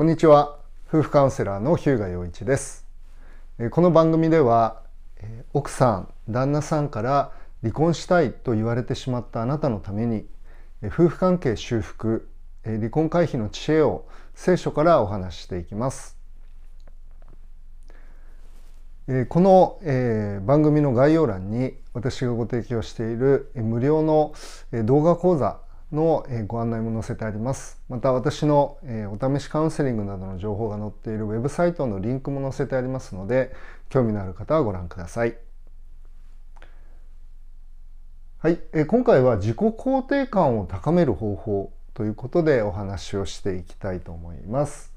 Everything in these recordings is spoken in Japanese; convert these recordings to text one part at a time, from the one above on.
こんにちは。夫婦カウンセラーの日向陽一です。この番組では奥さん旦那さんから離婚したいと言われてしまったあなたのために夫婦関係修復離婚回避の知恵を聖書からお話ししていきます。この番組の概要欄に私がご提供している無料の動画講座のご案内も載せてあります。また私のお試しカウンセリングなどの情報が載っているウェブサイトのリンクも載せてありますので、興味のある方はご覧ください。はい、今回は自己肯定感を高める方法ということでお話をしていきたいと思います。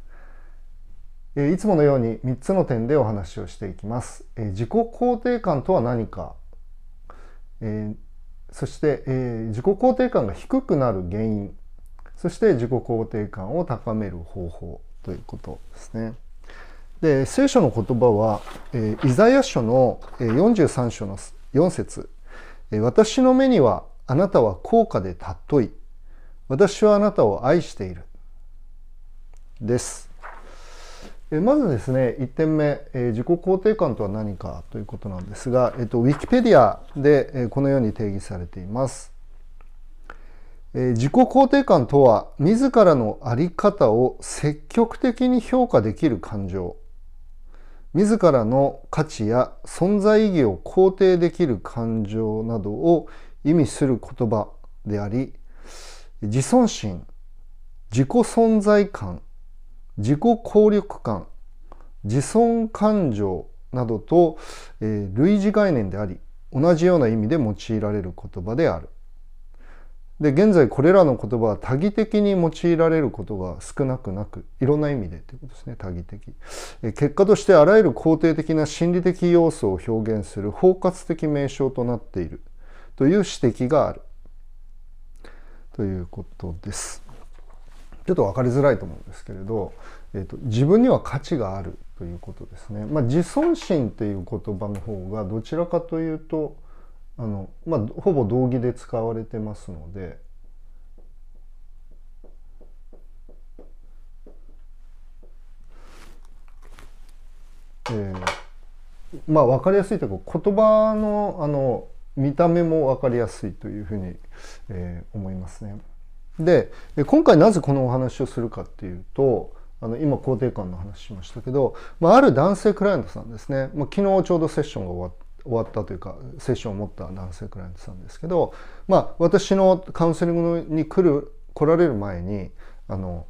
いつものように3つの点でお話をしていきます。自己肯定感とは何か、そして、えー、自己肯定感が低くなる原因そして自己肯定感を高める方法ということですね。で聖書の言葉は、えー、イザヤ書の43章の4節、私の目にはあなたは高価で尊い私はあなたを愛している」です。まずですね1点目、え自己肯定感とは何かということなんですが、えっと、ウィキペディアで、えこのように定義されています。え自己肯定感とは自らの在り方を積極的に評価できる感情自らの価値や存在意義を肯定できる感情などを意味する言葉であり自尊心自己存在感自己効力感自尊感情などと、えー、類似概念であり同じような意味で用いられる言葉である。で現在これらの言葉は多義的に用いられることが少なくなくいろんな意味でということですね多義的。え結果としてあらゆる肯定的な心理的要素を表現する包括的名称となっているという指摘がある。ということです。ちょっと分かりづらいと思うんですけれどえーと、自分には価値があるということですね。まあ、自尊心っていう言葉の方がどちらかというとあの、まあ、ほぼ同義で使われてますので。えー、まあ分かりやすいというか言葉のあの見た目も分かりやすいというふうに、えー、思いますね。で今回なぜこのお話をするかっていうとあの今肯定感の話しましたけど、まあ、ある男性クライアントさんですね、まあ、昨日ちょうどセッションが終わ終わったというかセッションを持った男性クライアントさんですけど、まあ、私のカウンセリングに来る来られる前にあの、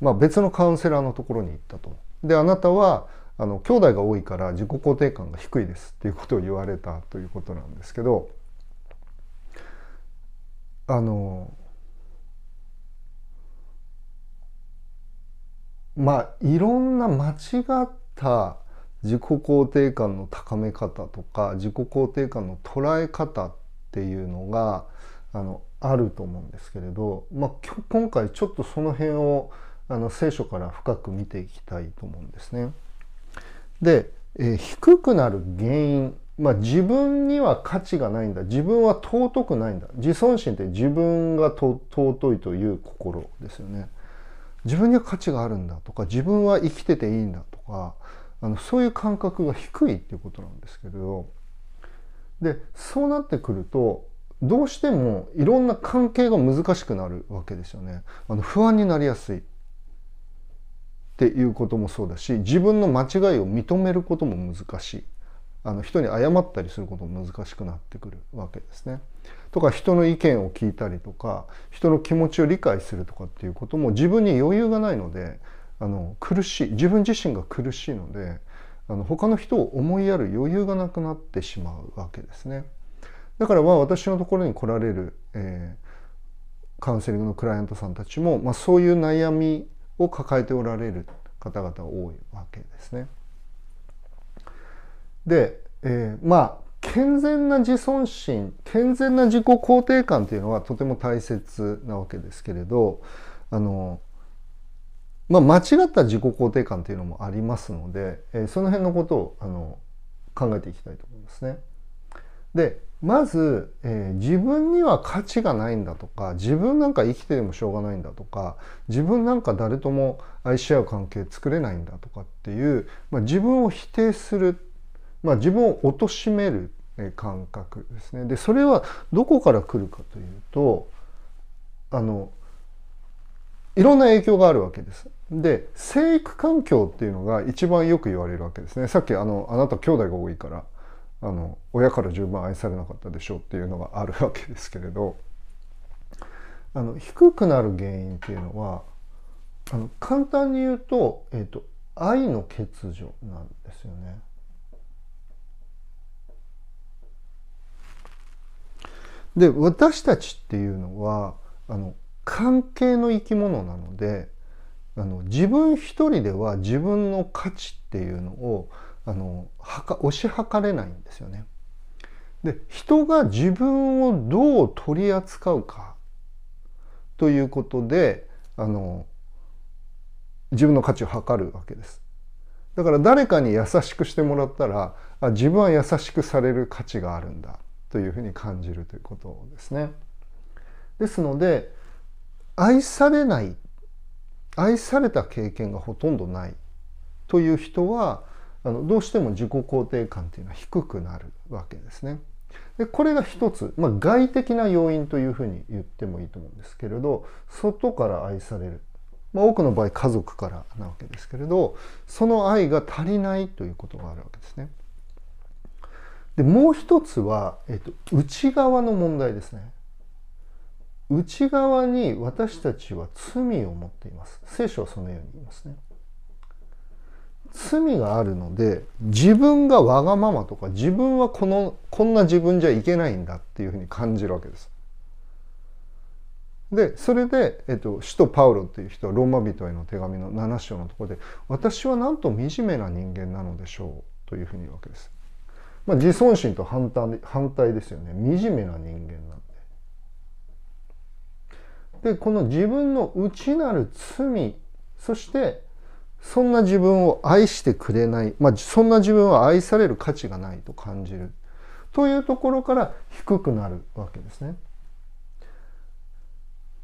まあ、別のカウンセラーのところに行ったと。であなたはあの兄弟が多いから自己肯定感が低いですっていうことを言われたということなんですけどあのまあいろんな間違った自己肯定感の高め方とか自己肯定感の捉え方っていうのがあのあると思うんですけれど、まあ、今回ちょっとその辺をあの聖書から深く見ていきたいと思うんですね。で、えー、低くなる原因、まあ、自分には価値がないんだ自分は尊くないんだ自尊心って自分が尊いという心ですよね。自分には価値があるんだとか自分は生きてていいんだとかあのそういう感覚が低いっていうことなんですけれどでそうなってくるとどうしてもいろんな関係が難しくなるわけですよね。あの不安になりやすいっていうこともそうだし自分の間違いを認めることも難しいあの人に謝ったりすることも難しくなってくるわけですね。とか人の意見を聞いたりとか人の気持ちを理解するとかっていうことも自分に余裕がないのであの苦しい自分自身が苦しいのであの他の人を思いやる余裕がなくなってしまうわけですね。だからまあ私のところに来られる、えー、カウンセリングのクライアントさんたちも、まあ、そういう悩みを抱えておられる方々が多いわけですね。で、えー、まあ健全な自尊心健全な自己肯定感っていうのはとても大切なわけですけれどあのまあ間違った自己肯定感っていうのもありますので、えー、その辺のことをあの考えていきたいと思いますね。で、まず、えー、自分には価値がないんだとか自分なんか生きててもしょうがないんだとか自分なんか誰とも愛し合う関係作れないんだとかっていう、まあ、自分を否定する、まあ、自分を貶める感覚ですね。でそれはどこから来るかというとあのいろんな影響があるわけです。で生育環境っていうのが一番よく言われるわけですね。さっきあのあなた兄弟が多いからあの親から十分愛されなかったでしょうっていうのがあるわけですけれどあの低くなる原因っていうのはあの簡単に言うと,、えーと、愛の欠如なんですよね。で私たちっていうのはあの関係の生き物なのであの自分一人では自分の価値っていうのをあのはか押し量れないんですよね。で人が自分をどう取り扱うかということであの自分の価値を測るわけです。だから誰かに優しくしてもらったらあ自分は優しくされる価値があるんだというふうに感じるということですね。ですので愛されない愛された経験がほとんどないという人はあのどうしても自己肯定感っていうのは低くなるわけですね。でこれが一つ、まあ、外的な要因というふうに言ってもいいと思うんですけれど外から愛される、まあ、多くの場合家族からなわけですけれどその愛が足りないということがあるわけですね。でもう一つは、えっと、内側の問題ですね。内側に私たちは罪を持っています。聖書はそのように言いますね。罪があるので自分がわがままとか自分はこのこんな自分じゃいけないんだっていうふうに感じるわけです。でそれで、えっと、使徒パウロっていう人はローマ人への手紙の7章のところで「私はなんと惨めな人間なのでしょう」というふうに言うわけです。まあ、自尊心と反対反対ですよね惨めな人間なんで。でこの自分の内なる罪そしてそんな自分を愛してくれない、まあ、そんな自分は愛される価値がないと感じるというところから低くなるわけですね。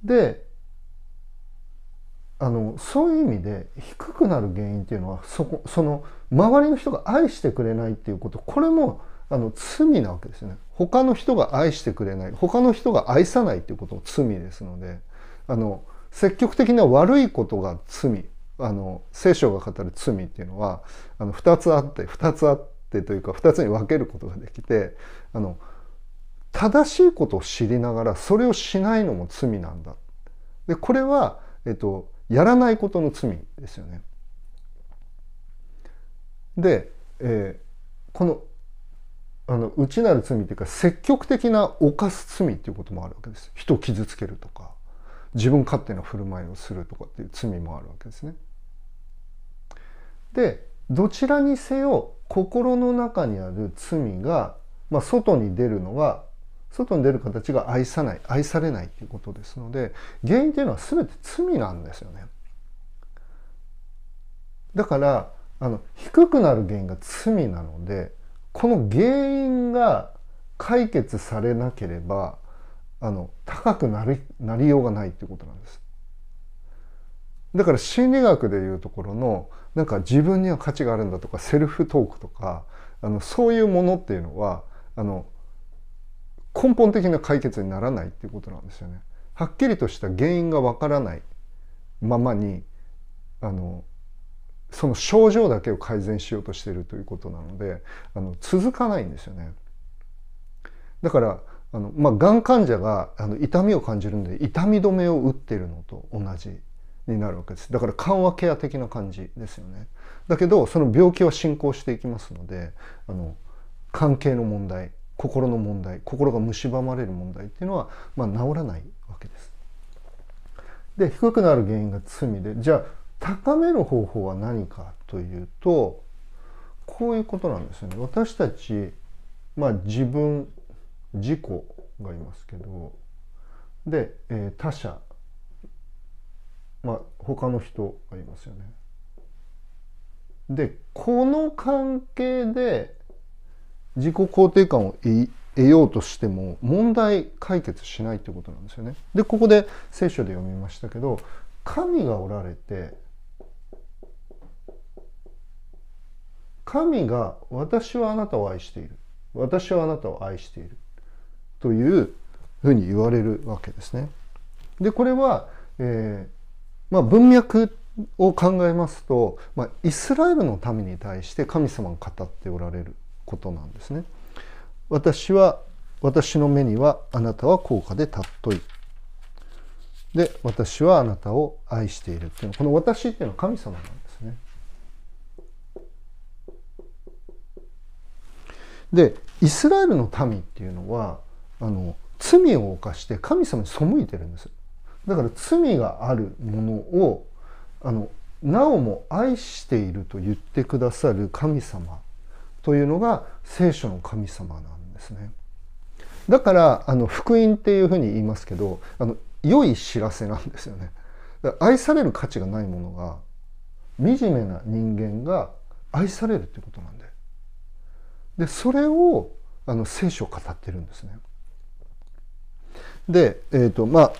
であのそういう意味で低くなる原因っていうのはそこその周りの人が愛してくれないっていうことこれもあの罪なわけですよね他の人が愛してくれない他の人が愛さないっていうことも罪ですのであの積極的な悪いことが罪あの聖書が語る罪っていうのはあの2つあって2つあってというか2つに分けることができてあの正しいことを知りながらそれをしないのも罪なんだ。でこれは、えっと、やらないことの罪ですよね。で、えー、このあの内なる罪っていうか積極的な犯す罪っていうこともあるわけです。人を傷つけるとか自分勝手な振る舞いをするとかっていう罪もあるわけですね。でどちらにせよ心の中にある罪が、まあ、外に出るのが外に出る形が愛さない愛されないということですので原因というのは全て罪なんですよね。だからあの低くなる原因が罪なのでこの原因が解決されなければあの高くなりなりようがないっていうことなんです。だから心理学でいうところのなんか自分には価値があるんだとかセルフトークとかあのそういうものっていうのはあの根本的な解決にならないっていうことなんですよね。はっきりとした原因がわからないままにあのその症状だけを改善しようとしているということなのであの続かないんですよね。だからあの、まあ、がん患者があの痛みを感じるんで痛み止めを打ってるのと同じになるわけですだから緩和ケア的な感じですよねだけどその病気は進行していきますのであの関係の問題心の問題心が蝕まれる問題っていうのは、まあ、治らないわけです。で低くなる原因が罪でじゃあ高める方法は何かというとこういうことなんですよね。私たち、まあ、自分自己がいますけどで、えー、他者まあ他の人がいますよね。でこの関係で自己肯定感を得ようとしても問題解決しないってことなんですよね。でここで聖書で読みましたけど神がおられて神が私はあなたを愛している私はあなたを愛しているというふうに言われるわけですね。でこれは、えーまあ、文脈を考えますと、まあ、イスラエルの民に対して神様が語っておられることなんですね。私は私の目にはあなたは高価で尊い。で私はあなたを愛しているっていうのはこの私っていうのは神様なんですね。でイスラエルの民っていうのはあの罪を犯して神様に背いてるんです。だから罪があるものをあのなおも愛していると言ってくださる神様というのが聖書の神様なんですね。だからあの福音っていうふうに言いますけどあの良い知らせなんですよね。愛される価値がないものが惨めな人間が愛されるっていうことなんです。でそれをあの聖書を語ってるんですね。で、えーとまあ、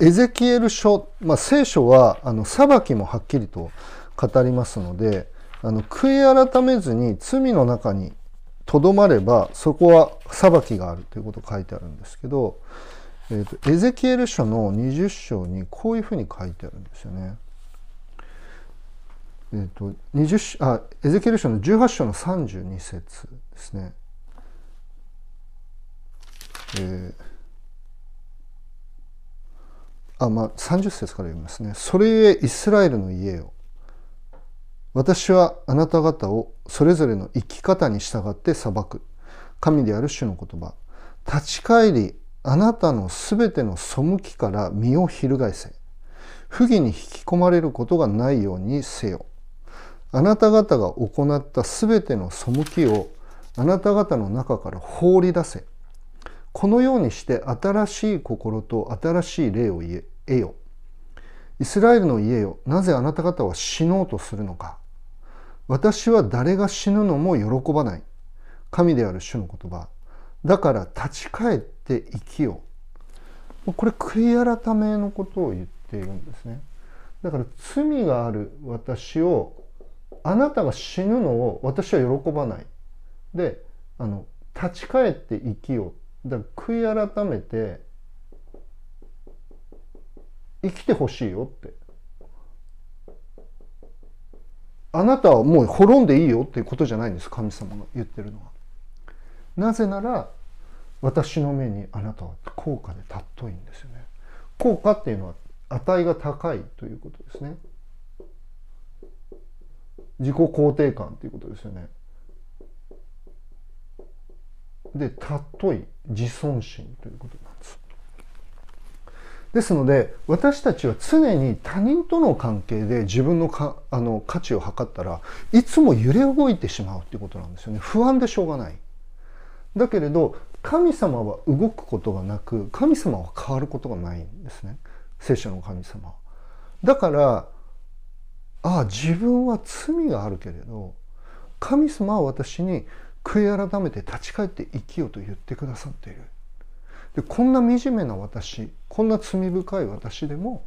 エゼキエル書、まあ、聖書はあの裁きもはっきりと語りますのであの悔い改めずに罪の中にとどまればそこは裁きがあるということが書いてあるんですけど、えーとエゼキエル書の20章にこういうふうに書いてあるんですよね。えーと、20あエゼキエル書の18章の32節ですね。えー、あまあ30節から読みますね。それゆえイスラエルの家よ。私はあなた方をそれぞれの生き方に従って裁く。神である主の言葉。立ち返りあなたのすべての背きから身を翻せ。不義に引き込まれることがないようにせよ。あなた方が行ったすべての背きをあなた方の中から放り出せ。このようにして新しい心と新しい霊を得よ。イスラエルの家よ、なぜあなた方は死のうとするのか。私は誰が死ぬのも喜ばない。神である主の言葉。だから立ち返って生きよう。これ悔い改めのことを言っているんですね。だから罪がある私をあなたが死ぬのを私は喜ばない。で、あの、立ち返って生きよう。だから悔い改めて、生きてほしいよって。あなたはもう滅んでいいよっていうことじゃないんです。神様が言ってるのは。なぜなら、私の目にあなたは高価で尊いんですよね。高価っていうのは値が高いということですね。自己肯定感ということですよね。で、尊い自尊心ということなんです。ですので私たちは常に他人との関係で自分のかあの価値を測ったらいつも揺れ動いてしまうっていうことなんですよね不安でしょうがないだけれど神様は動くことがなく神様は変わることがないんですね聖書の神様だからああ自分は罪があるけれど神様は私に悔い改めて立ち返って生きようと言ってくださっている。でこんな惨めな私こんな罪深い私でも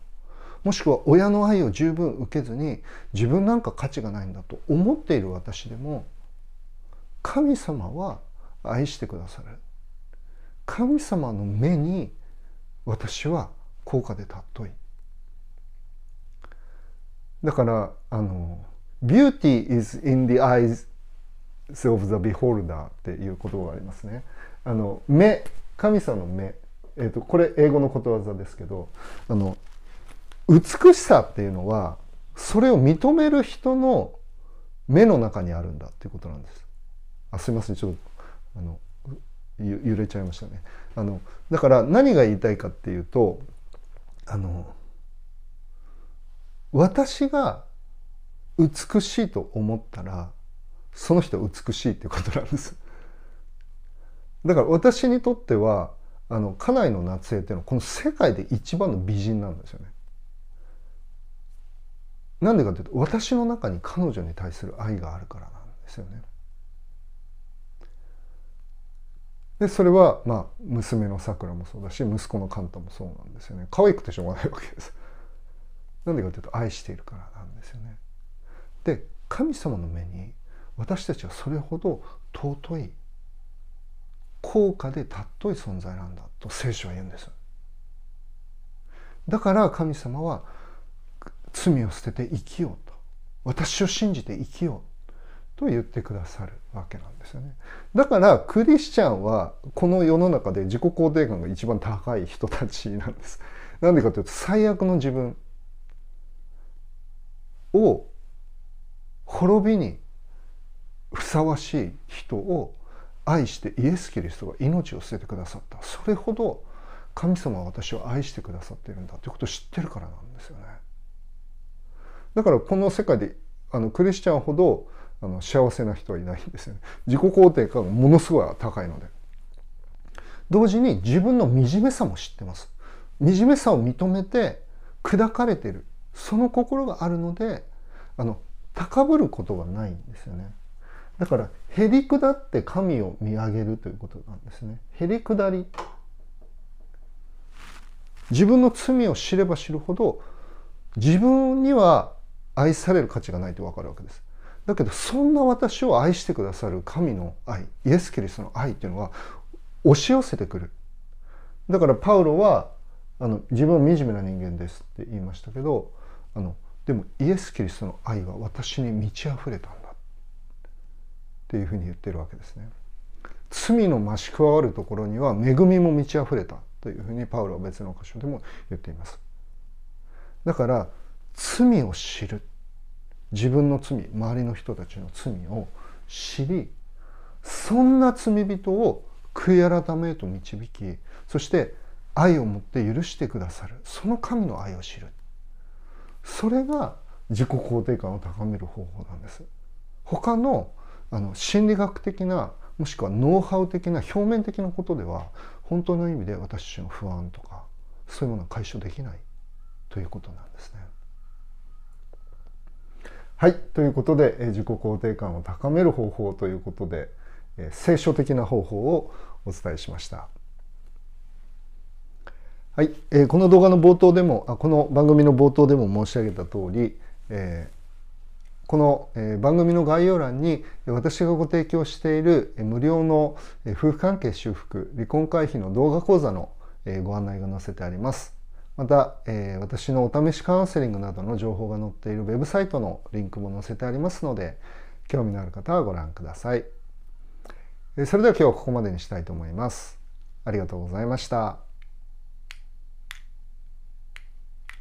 もしくは親の愛を十分受けずに自分なんか価値がないんだと思っている私でも神様は愛してくださる。神様の目に私は高価で尊い。だからあの「Beauty is in the eyes of the beholder」っていう言葉がありますね。あの目神様の目、えーと、これ英語のことわざですけどあの美しさっていうのはそれを認める人の目の中にあるんだっていうことなんです。あすいませんちょっとあの揺れちゃいましたね。あのだから何が言いたいかっていうとあの私が美しいと思ったらその人は美しいっていうことなんです。だから私にとってはあの家内の夏江っていうのはこの世界で一番の美人なんですよね。なんでかというと私の中に彼女に対する愛があるからなんですよね。でそれはまあ娘のさくらもそうだし息子のカンタもそうなんですよね可愛くてしょうがないわけですなんでかというと愛しているからなんですよね。で神様の目に私たちはそれほど尊い高価で尊い存在なんだと聖書は言うんです。だから神様は罪を捨てて生きようと私を信じて生きようと言ってくださるわけなんですよね。だからクリスチャンはこの世の中で自己肯定感が一番高い人たちなんです。なんでかというと最悪の自分。を滅びにふさわしい人を愛してイエス・キリストが命を捨ててくださった。それほど神様は私を愛してくださっているんだということを知ってるからなんですよね。だからこの世界であのクリスチャンほどあの幸せな人はいないんですよね。自己肯定感がものすごい高いので。同時に自分の惨めさも知ってます。惨めさを認めて砕かれてる。その心があるのであの高ぶることがないんですよね。だからへりくだって神を見上げるということなんですね。へりくだり。自分の罪を知れば知るほど自分には愛される価値がないと分かるわけです。だけどそんな私を愛してくださる神の愛イエス・キリストの愛っていうのは押し寄せてくる。だからパウロはあの自分は惨めな人間ですって言いましたけどあのでもイエス・キリストの愛は私に満ち溢れたんだっていうふうに言ってるわけですね。罪の増し加わるところには恵みも満ち溢れたというふうにパウロは別の箇所でも言っています。だから罪を知る自分の罪周りの人たちの罪を知りそんな罪人を悔い改めへと導きそして愛を持って許してくださるその神の愛を知るそれが自己肯定感を高める方法なんです他のあの心理学的なもしくはノウハウ的な表面的なことでは本当の意味で私自身の不安とかそういうものは解消できないということなんですね。はいということで自己肯定感を高める方法ということで聖書的な方法をお伝えしました。はい、えー、この動画の冒頭でもあこの番組の冒頭でも申し上げた通り、えー、この、えー、番組の概要欄に私がご提供しているえ無料のえ夫婦関係修復離婚回避の動画講座のえご案内が載せてあります。また、えー、私のお試しカウンセリングなどの情報が載っているウェブサイトのリンクも載せてありますので興味のある方はご覧ください。えそれでは今日はここまでにしたいと思います。ありがとうございました。